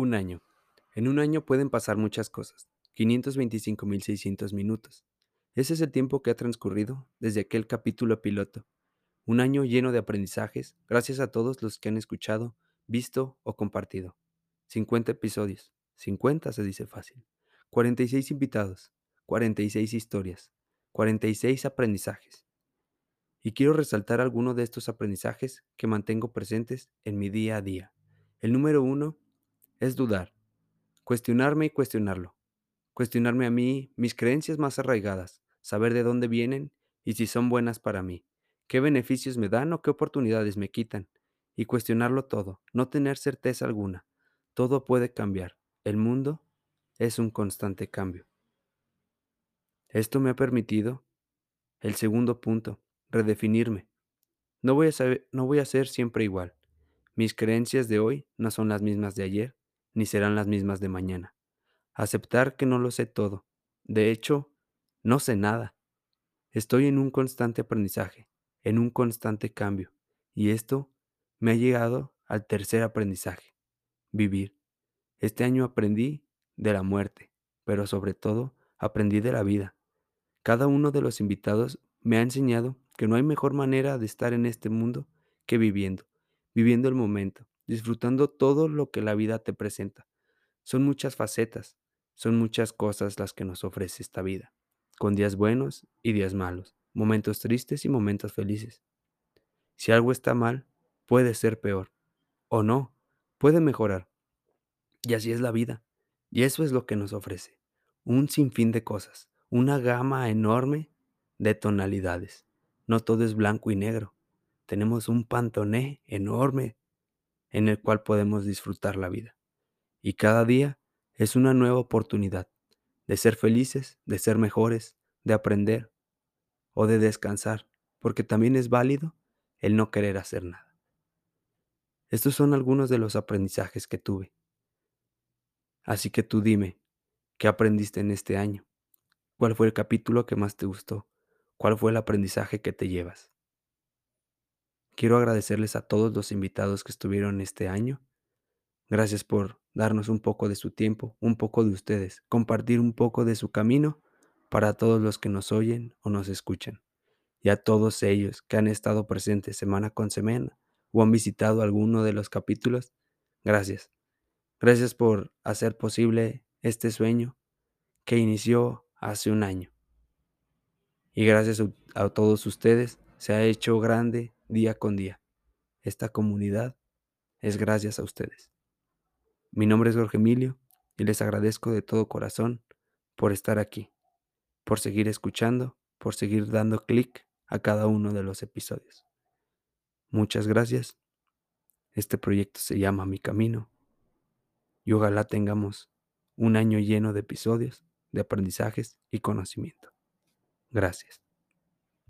Un año. En un año pueden pasar muchas cosas. 525.600 minutos. Ese es el tiempo que ha transcurrido desde aquel capítulo piloto. Un año lleno de aprendizajes, gracias a todos los que han escuchado, visto o compartido. 50 episodios. 50 se dice fácil. 46 invitados. 46 historias. 46 aprendizajes. Y quiero resaltar algunos de estos aprendizajes que mantengo presentes en mi día a día. El número uno es dudar, cuestionarme y cuestionarlo. Cuestionarme a mí, mis creencias más arraigadas, saber de dónde vienen y si son buenas para mí, qué beneficios me dan o qué oportunidades me quitan, y cuestionarlo todo, no tener certeza alguna. Todo puede cambiar. El mundo es un constante cambio. Esto me ha permitido, el segundo punto, redefinirme. No voy a, no voy a ser siempre igual. Mis creencias de hoy no son las mismas de ayer ni serán las mismas de mañana. Aceptar que no lo sé todo. De hecho, no sé nada. Estoy en un constante aprendizaje, en un constante cambio, y esto me ha llegado al tercer aprendizaje, vivir. Este año aprendí de la muerte, pero sobre todo aprendí de la vida. Cada uno de los invitados me ha enseñado que no hay mejor manera de estar en este mundo que viviendo, viviendo el momento, disfrutando todo lo que la vida te presenta. Son muchas facetas, son muchas cosas las que nos ofrece esta vida, con días buenos y días malos, momentos tristes y momentos felices. Si algo está mal, puede ser peor, o no, puede mejorar. Y así es la vida, y eso es lo que nos ofrece, un sinfín de cosas, una gama enorme de tonalidades. No todo es blanco y negro, tenemos un pantoné enorme en el cual podemos disfrutar la vida. Y cada día es una nueva oportunidad de ser felices, de ser mejores, de aprender o de descansar, porque también es válido el no querer hacer nada. Estos son algunos de los aprendizajes que tuve. Así que tú dime, ¿qué aprendiste en este año? ¿Cuál fue el capítulo que más te gustó? ¿Cuál fue el aprendizaje que te llevas? Quiero agradecerles a todos los invitados que estuvieron este año. Gracias por darnos un poco de su tiempo, un poco de ustedes, compartir un poco de su camino para todos los que nos oyen o nos escuchan. Y a todos ellos que han estado presentes semana con semana o han visitado alguno de los capítulos, gracias. Gracias por hacer posible este sueño que inició hace un año. Y gracias a todos ustedes se ha hecho grande día con día. Esta comunidad es gracias a ustedes. Mi nombre es Jorge Emilio y les agradezco de todo corazón por estar aquí, por seguir escuchando, por seguir dando clic a cada uno de los episodios. Muchas gracias. Este proyecto se llama Mi Camino y ojalá tengamos un año lleno de episodios, de aprendizajes y conocimiento. Gracias.